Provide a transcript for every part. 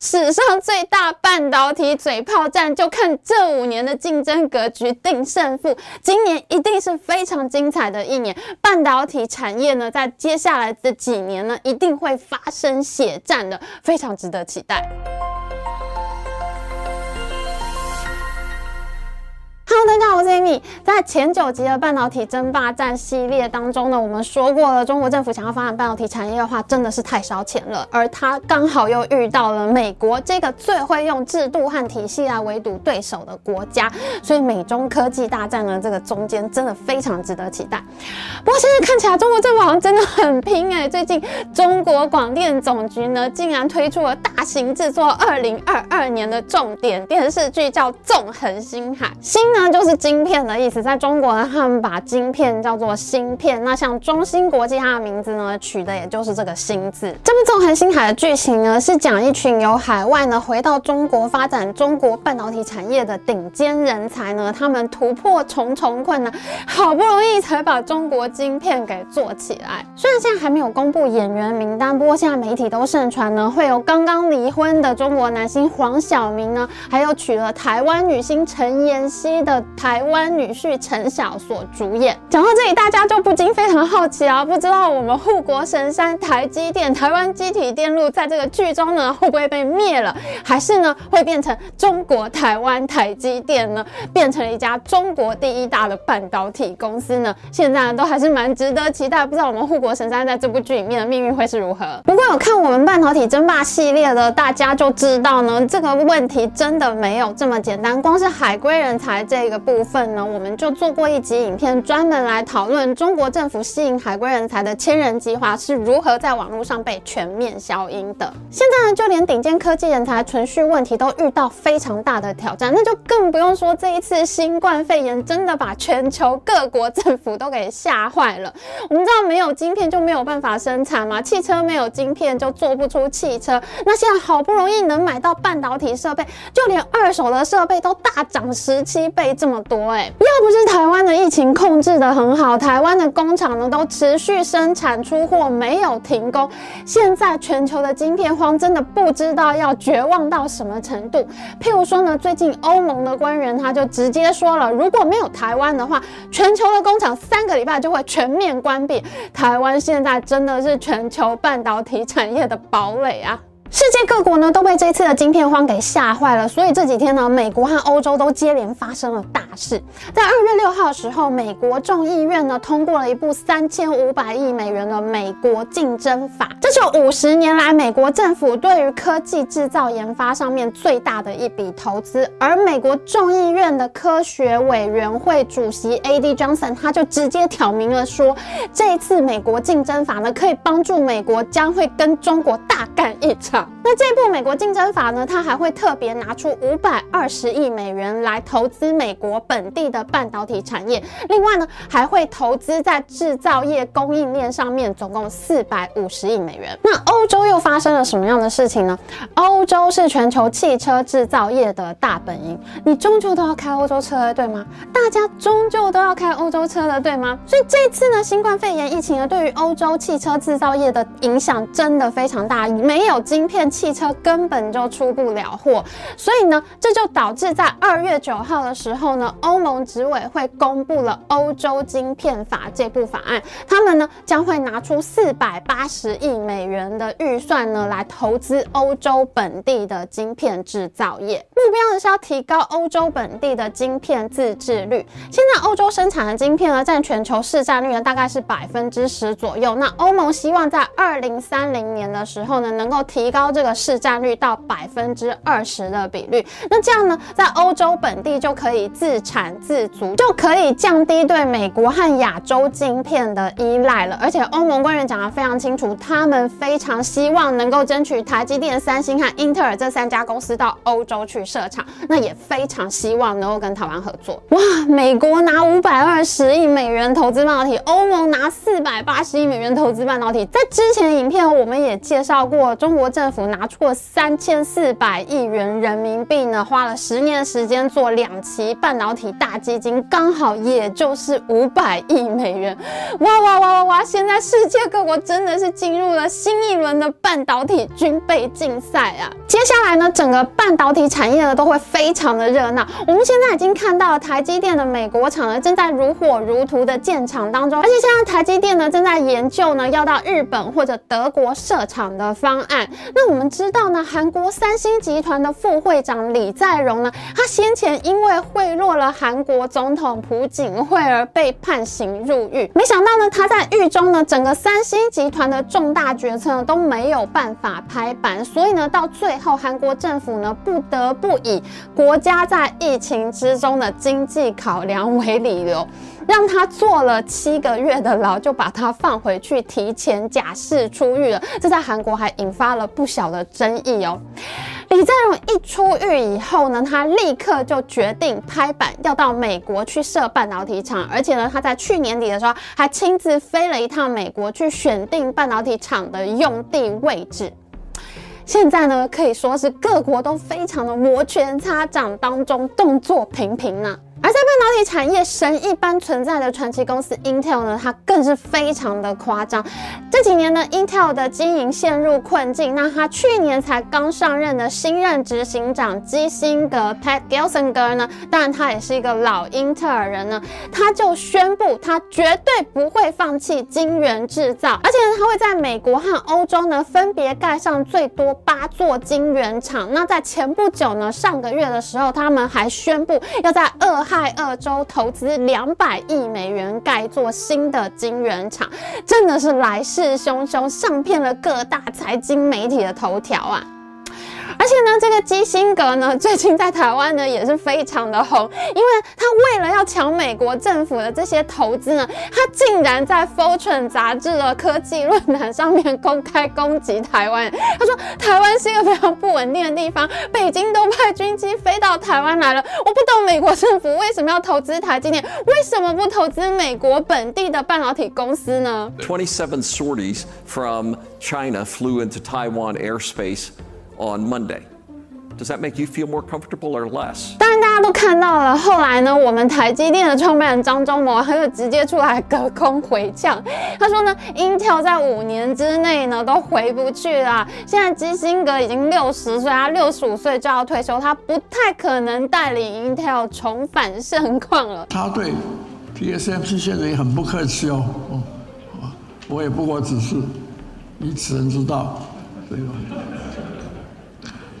史上最大半导体嘴炮战，就看这五年的竞争格局定胜负。今年一定是非常精彩的一年，半导体产业呢，在接下来的几年呢，一定会发生血战的，非常值得期待。Hello，大家好，我是 Amy。在前九集的半导体争霸战系列当中呢，我们说过了，中国政府想要发展半导体产业的话，真的是太烧钱了。而它刚好又遇到了美国这个最会用制度和体系来围堵对手的国家，所以美中科技大战呢，这个中间真的非常值得期待。不过现在看起来，中国政府好像真的很拼哎。最近中国广电总局呢，竟然推出了大型制作二零二二年的重点电视剧，叫《纵横星海》。星呢就是晶片的意思，在中国呢，他们把晶片叫做芯片。那像中芯国际，它的名字呢取的也就是这个芯字。这部《纵横星海》的剧情呢，是讲一群由海外呢回到中国发展中国半导体产业的顶尖人才呢，他们突破重重困难，好不容易才把中国晶片给做起来。虽然现在还没有公布演员名单，不过现在媒体都盛传呢，会有刚刚离婚的中国男星黄晓明呢，还有娶了台湾女星陈妍希。的台湾女婿陈晓所主演。讲到这里，大家就不禁非常好奇啊，不知道我们护国神山台积电、台湾机体电路在这个剧中呢，会不会被灭了，还是呢会变成中国台湾台积电呢，变成了一家中国第一大的半导体公司呢？现在都还是蛮值得期待，不知道我们护国神山在这部剧里面的命运会是如何。不过有看我们半导体争霸系列的大家就知道呢，这个问题真的没有这么简单，光是海归人才这。这个部分呢，我们就做过一集影片，专门来讨论中国政府吸引海归人才的千人计划是如何在网络上被全面消音的。现在呢，就连顶尖科技人才存续问题都遇到非常大的挑战，那就更不用说这一次新冠肺炎真的把全球各国政府都给吓坏了。我们知道没有晶片就没有办法生产嘛，汽车没有晶片就做不出汽车。那现在好不容易能买到半导体设备，就连二手的设备都大涨十七倍。这么多哎，要不是台湾的疫情控制的很好，台湾的工厂呢都持续生产出货，没有停工。现在全球的晶片荒真的不知道要绝望到什么程度。譬如说呢，最近欧盟的官员他就直接说了，如果没有台湾的话，全球的工厂三个礼拜就会全面关闭。台湾现在真的是全球半导体产业的堡垒啊！世界各国呢都被这次的晶片荒给吓坏了，所以这几天呢，美国和欧洲都接连发生了大事。在二月六号的时候，美国众议院呢通过了一部三千五百亿美元的美国竞争法，这是五十年来美国政府对于科技制造研发上面最大的一笔投资。而美国众议院的科学委员会主席 A.D. Johnson 他就直接挑明了说，这一次美国竞争法呢可以帮助美国将会跟中国大干一场。那这部美国竞争法呢？它还会特别拿出五百二十亿美元来投资美国本地的半导体产业，另外呢，还会投资在制造业供应链上面，总共四百五十亿美元。那欧洲又发生了什么样的事情呢？欧洲是全球汽车制造业的大本营，你终究都要开欧洲车，对吗？大家终究都要开欧洲车的，对吗？所以这次呢，新冠肺炎疫情呢，对于欧洲汽车制造业的影响真的非常大，没有晶片汽车根本就出不了货，所以呢，这就导致在二月九号的时候呢，欧盟执委会公布了欧洲晶片法这部法案，他们呢将会拿出四百八十亿美元的预算呢来投资欧洲本地的晶片制造业，目标呢是要提高欧洲本地的晶片自制率。现在欧洲生产的晶片呢占全球市占率呢大概是百分之十左右，那欧盟希望在二零三零年的时候呢能够提高。高这个市占率到百分之二十的比率，那这样呢，在欧洲本地就可以自产自足，就可以降低对美国和亚洲晶片的依赖了。而且欧盟官员讲得非常清楚，他们非常希望能够争取台积电、三星和英特尔这三家公司到欧洲去设厂，那也非常希望能够跟台湾合作。哇，美国拿五百二十亿美元投资半导体，欧盟拿四百八十亿美元投资半导体。在之前影片我们也介绍过，中国政政府拿出了三千四百亿元人民币呢，花了十年时间做两期半导体大基金，刚好也就是五百亿美元。哇哇哇哇哇！现在世界各国真的是进入了新一轮的半导体军备竞赛啊！接下来呢，整个半导体产业呢都会非常的热闹。我们现在已经看到台积电的美国厂呢正在如火如荼的建厂当中，而且现在台积电呢正在研究呢要到日本或者德国设厂的方案。那我们知道呢，韩国三星集团的副会长李在镕呢，他先前因为贿赂了韩国总统朴槿惠而被判刑入狱。没想到呢，他在狱中呢，整个三星集团的重大决策呢都没有办法拍板，所以呢，到最后韩国政府呢不得不以国家在疫情之中的经济考量为理由。让他坐了七个月的牢，就把他放回去，提前假释出狱了。这在韩国还引发了不小的争议哦。李在镕一出狱以后呢，他立刻就决定拍板，要到美国去设半导体厂，而且呢，他在去年底的时候还亲自飞了一趟美国，去选定半导体厂的用地位置。现在呢，可以说是各国都非常的摩拳擦掌当中，动作频频呢。而在半导体产业神一般存在的传奇公司 Intel 呢，它更是非常的夸张。这几年呢，Intel 的经营陷入困境。那他去年才刚上任的新任执行长基辛格 Pat Gelsinger 呢，当然他也是一个老英特尔人呢，他就宣布他绝对不会放弃晶圆制造，而且呢，他会在美国和欧洲呢分别盖上最多八座晶圆厂。那在前不久呢，上个月的时候，他们还宣布要在二号在二州投资两百亿美元盖座新的晶圆厂，真的是来势汹汹，上骗了各大财经媒体的头条啊！而且呢，这个基辛格呢，最近在台湾呢也是非常的红，因为他为了要抢美国政府的这些投资呢，他竟然在《Fortune》杂志的科技论坛上面公开攻击台湾。他说台湾是一个非常不稳定的地方，北京都派军机飞到台湾来了。我不懂美国政府为什么要投资台积电，为什么不投资美国本地的半导体公司呢？Twenty-seven sorties from China flew into Taiwan airspace. On Monday. Does that make you feel more comfortable or less? 当然，大家都看到了。后来呢，我们台积电的创办人张忠谋他就直接出来隔空回呛，他说呢，Intel 在五年之内呢都回不去了。现在基辛格已经六十岁，他六十五岁就要退休，他不太可能带领 Intel 重返盛况了。他对 TSMC 现在也很不客气哦，哦，我也不过只是以此人之道，这个。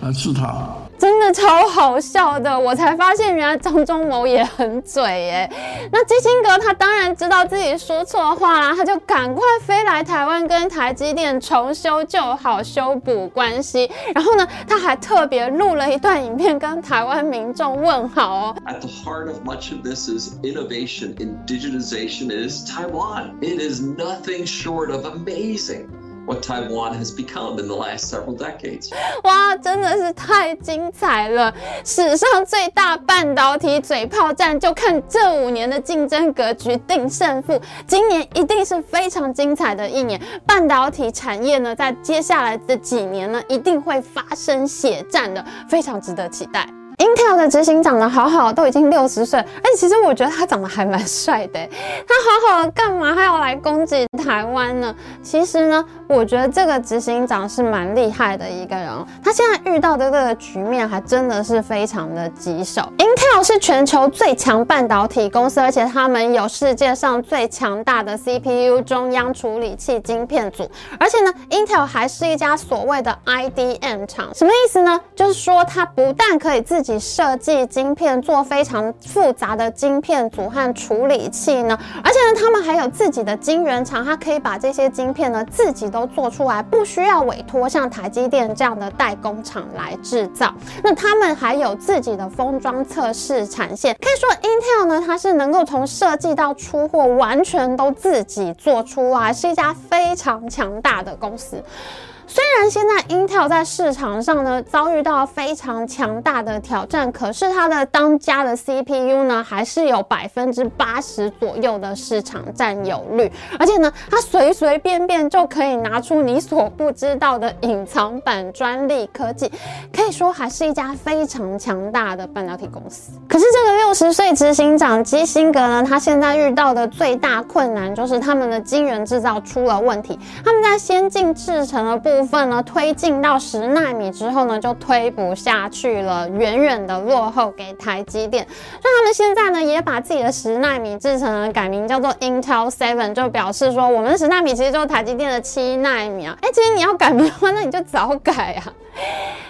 啊，是他，真的超好笑的。我才发现，原来张忠谋也很嘴耶。那基辛格他当然知道自己说错话啦，他就赶快飞来台湾跟台积电重修旧好，修补关系。然后呢，他还特别录了一段影片跟台湾民众问好哦。At the heart of much of this is innovation in digitization is Taiwan. It is nothing short of amazing. What Taiwan has become in the last several decades. 哇，真的是太精彩了！史上最大半导体嘴炮战，就看这五年的竞争格局定胜负。今年一定是非常精彩的一年，半导体产业呢，在接下来的几年呢，一定会发生血战的，非常值得期待。Intel 的执行长得好好，都已经六十岁，而且其实我觉得他长得还蛮帅的。他好好干嘛还要来攻击台湾呢？其实呢，我觉得这个执行长是蛮厉害的一个人。他现在遇到的这个局面还真的是非常的棘手。Intel 是全球最强半导体公司，而且他们有世界上最强大的 CPU 中央处理器晶片组。而且呢，Intel 还是一家所谓的 IDM 厂，什么意思呢？就是说它不但可以自己设计晶片，做非常复杂的晶片组和处理器呢，而且呢，他们还有自己的晶圆厂，它可以把这些晶片呢自己都做出来，不需要委托像台积电这样的代工厂来制造。那他们还有自己的封装测试产线，可以说 Intel 呢，它是能够从设计到出货完全都自己做出来，是一家非常强大的公司。虽然现在 Intel 在市场上呢遭遇到非常强大的挑战，可是它的当家的 CPU 呢还是有百分之八十左右的市场占有率，而且呢它随随便便就可以拿出你所不知道的隐藏版专利科技，可以说还是一家非常强大的半导体公司。可是这个六十岁执行长基辛格呢，他现在遇到的最大困难就是他们的晶圆制造出了问题，他们在先进制程的部分呢推进到十纳米之后呢就推不下去了，远远的落后给台积电。那他们现在呢也把自己的十纳米制程呢改名叫做 Intel Seven，就表示说我们的十纳米其实就是台积电的七纳米啊。哎，其实你要改名的话，那你就早改啊。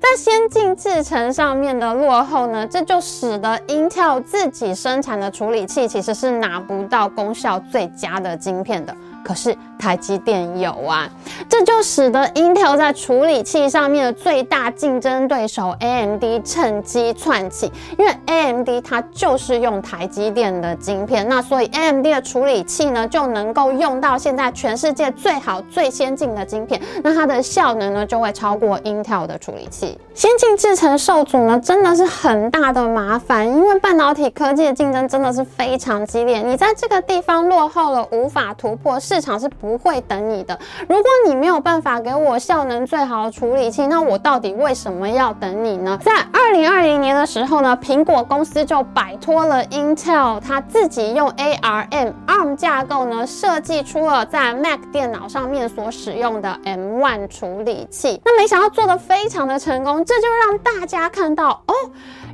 在先进制程上面的落后呢，这就使得 Intel 自己生产的处理器其实是拿不到功效最佳的晶片的。可是台积电有啊，这就使得 Intel 在处理器上面的最大竞争对手 AMD 趁机窜起，因为 AMD 它就是用台积电的晶片，那所以 AMD 的处理器呢就能够用到现在全世界最好最先进的晶片，那它的效能呢就会超过 Intel 的处理器。先进制程受阻呢真的是很大的麻烦，因为半导体科技的竞争真的是非常激烈，你在这个地方落后了，无法突破。市场是不会等你的。如果你没有办法给我效能最好的处理器，那我到底为什么要等你呢？在二零二零年的时候呢，苹果公司就摆脱了 Intel，它自己用 ARM ARM 架构呢，设计出了在 Mac 电脑上面所使用的 M1 处理器。那没想到做的非常的成功，这就让大家看到哦。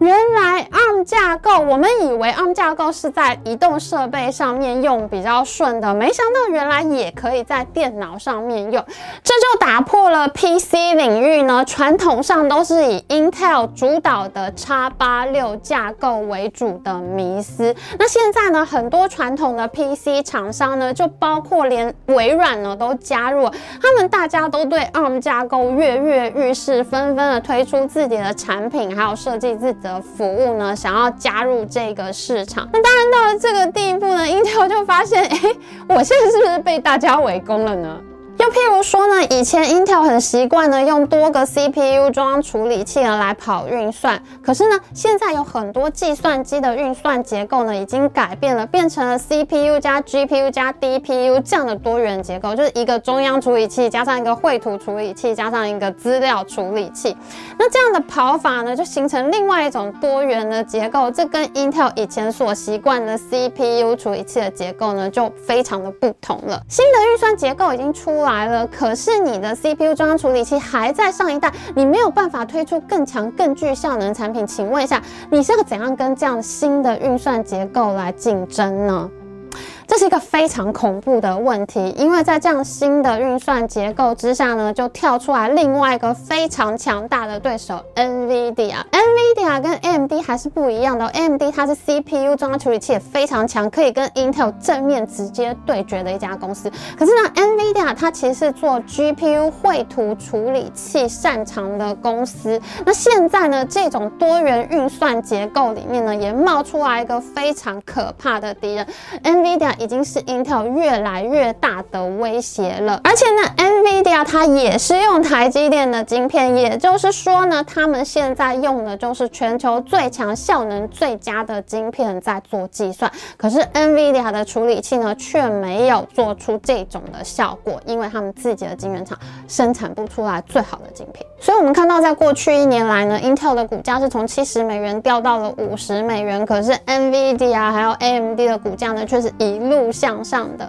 原来 ARM 架构，我们以为 ARM 架构是在移动设备上面用比较顺的，没想到原来也可以在电脑上面用，这就打破了 PC 领域呢传统上都是以 Intel 主导的 x 八六架构为主的迷思。那现在呢，很多传统的 PC 厂商呢，就包括连微软呢都加入，他们大家都对 ARM 架构跃跃欲试，纷纷的推出自己的产品，还有设计自。的服务呢，想要加入这个市场，那当然到了这个地步呢，Intel 就发现，哎，我现在是不是被大家围攻了呢？又譬如说呢，以前 Intel 很习惯呢用多个 CPU 装处理器呢来跑运算，可是呢，现在有很多计算机的运算结构呢已经改变了，变成了 CPU 加 GPU 加 DPU 这样的多元结构，就是一个中央处理器加上一个绘图处理器加上一个资料处理器。那这样的跑法呢，就形成另外一种多元的结构，这跟 Intel 以前所习惯的 CPU 处理器的结构呢就非常的不同了。新的运算结构已经出。来了，可是你的 CPU 中央处理器还在上一代，你没有办法推出更强、更具效能产品。请问一下，你是要怎样跟这样新的运算结构来竞争呢？是一个非常恐怖的问题，因为在这样新的运算结构之下呢，就跳出来另外一个非常强大的对手 NVIDIA。NVIDIA 跟 AMD 还是不一样的，AMD 它是 CPU 中央处理器也非常强，可以跟 Intel 正面直接对决的一家公司。可是呢，NVIDIA 它其实是做 GPU 绘图处理器擅长的公司。那现在呢，这种多元运算结构里面呢，也冒出来一个非常可怕的敌人，NVIDIA。已经经是 Intel 越来越大的威胁了，而且呢，NVIDIA 它也是用台积电的晶片，也就是说呢，他们现在用的就是全球最强、效能最佳的晶片在做计算。可是 NVIDIA 的处理器呢，却没有做出这种的效果，因为他们自己的晶圆厂生产不出来最好的晶片。所以，我们看到在过去一年来呢，Intel 的股价是从七十美元掉到了五十美元，可是 NVIDIA 还有 AMD 的股价呢，却是一路向上的。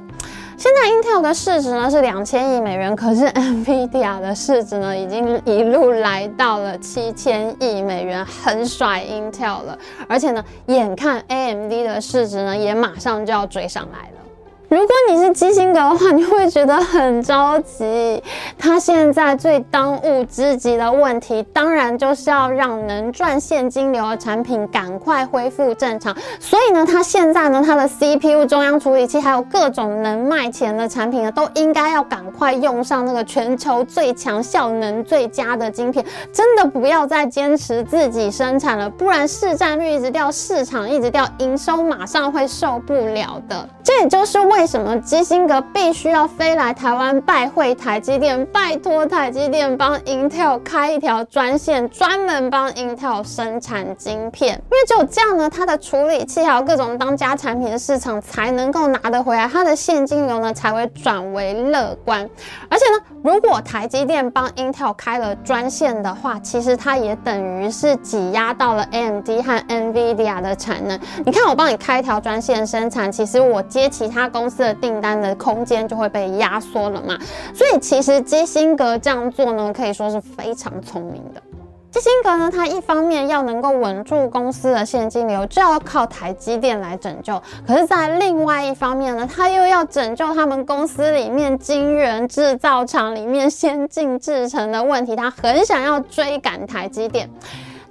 现在 Intel 的市值呢是两千亿美元，可是 NVIDIA 的市值呢已经一路来到了七千亿美元，很甩 Intel 了。而且呢，眼看 AMD 的市值呢也马上就要追上来了。如果你是基辛格的话，你会觉得很着急。他现在最当务之急的问题，当然就是要让能赚现金流的产品赶快恢复正常。所以呢，他现在呢，他的 CPU 中央处理器还有各种能卖钱的产品呢，都应该要赶快用上那个全球最强、效能最佳的晶片。真的不要再坚持自己生产了，不然市占率一直掉，市场一直掉，营收马上会受不了的。这也就是为为什么基辛格必须要飞来台湾拜会台积电，拜托台积电帮 Intel 开一条专线，专门帮 Intel 生产晶片？因为只有这样呢，它的处理器还有各种当家产品的市场才能够拿得回来，它的现金流呢才会转为乐观。而且呢，如果台积电帮 Intel 开了专线的话，其实它也等于是挤压到了 AMD 和 NVIDIA 的产能。你看，我帮你开一条专线生产，其实我接其他公公司的订单的空间就会被压缩了嘛。所以，其实基辛格这样做呢，可以说是非常聪明的。基辛格呢，他一方面要能够稳住公司的现金流，就要靠台积电来拯救；可是，在另外一方面呢，他又要拯救他们公司里面晶圆制造厂里面先进制程的问题，他很想要追赶台积电。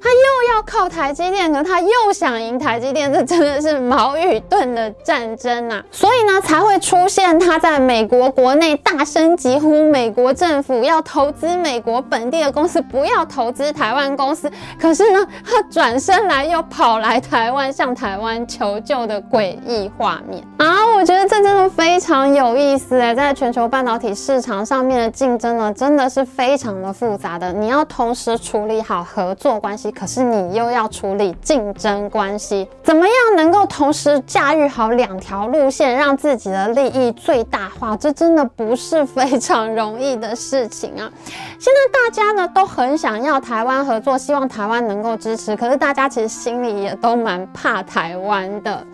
他又要靠台积电，可他又想赢台积电，这真的是矛与盾的战争啊！所以呢，才会出现他在美国国内大声疾呼美国政府要投资美国本地的公司，不要投资台湾公司。可是呢，他转身来又跑来台湾向台湾求救的诡异画面啊！我觉得这真的非常有意思哎，在全球半导体市场上面的竞争呢，真的是非常的复杂的，你要同时处理好合作关系。可是你又要处理竞争关系，怎么样能够同时驾驭好两条路线，让自己的利益最大化？这真的不是非常容易的事情啊！现在大家呢都很想要台湾合作，希望台湾能够支持，可是大家其实心里也都蛮怕台湾的。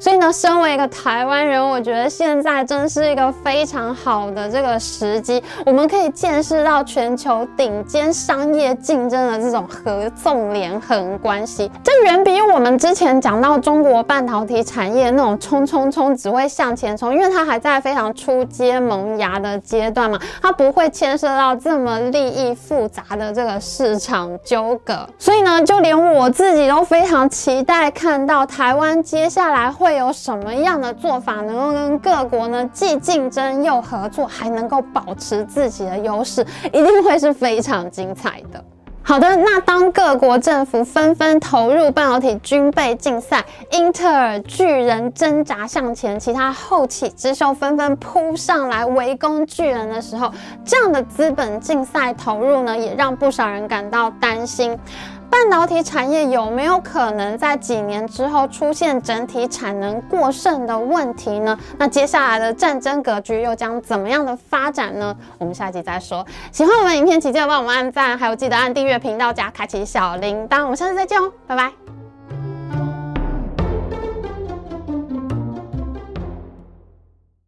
所以呢，身为一个台湾人，我觉得现在真是一个非常好的这个时机，我们可以见识到全球顶尖商业竞争的这种合纵。连横关系，这远比我们之前讲到中国半导体产业那种冲冲冲只会向前冲，因为它还在非常初阶萌芽的阶段嘛，它不会牵涉到这么利益复杂的这个市场纠葛。所以呢，就连我自己都非常期待看到台湾接下来会会有什么样的做法，能够跟各国呢既竞争又合作，还能够保持自己的优势，一定会是非常精彩的。好的，那当各国政府纷纷投入半导体军备竞赛，英特尔巨人挣扎向前，其他后起之秀纷纷扑上来围攻巨人的时候，这样的资本竞赛投入呢，也让不少人感到担心。半导体产业有没有可能在几年之后出现整体产能过剩的问题呢？那接下来的战争格局又将怎么样的发展呢？我们下集再说。喜欢我们影片，请记得帮我们按赞，还有记得按订阅频道加开启小铃铛。我们下次再见哦，拜拜。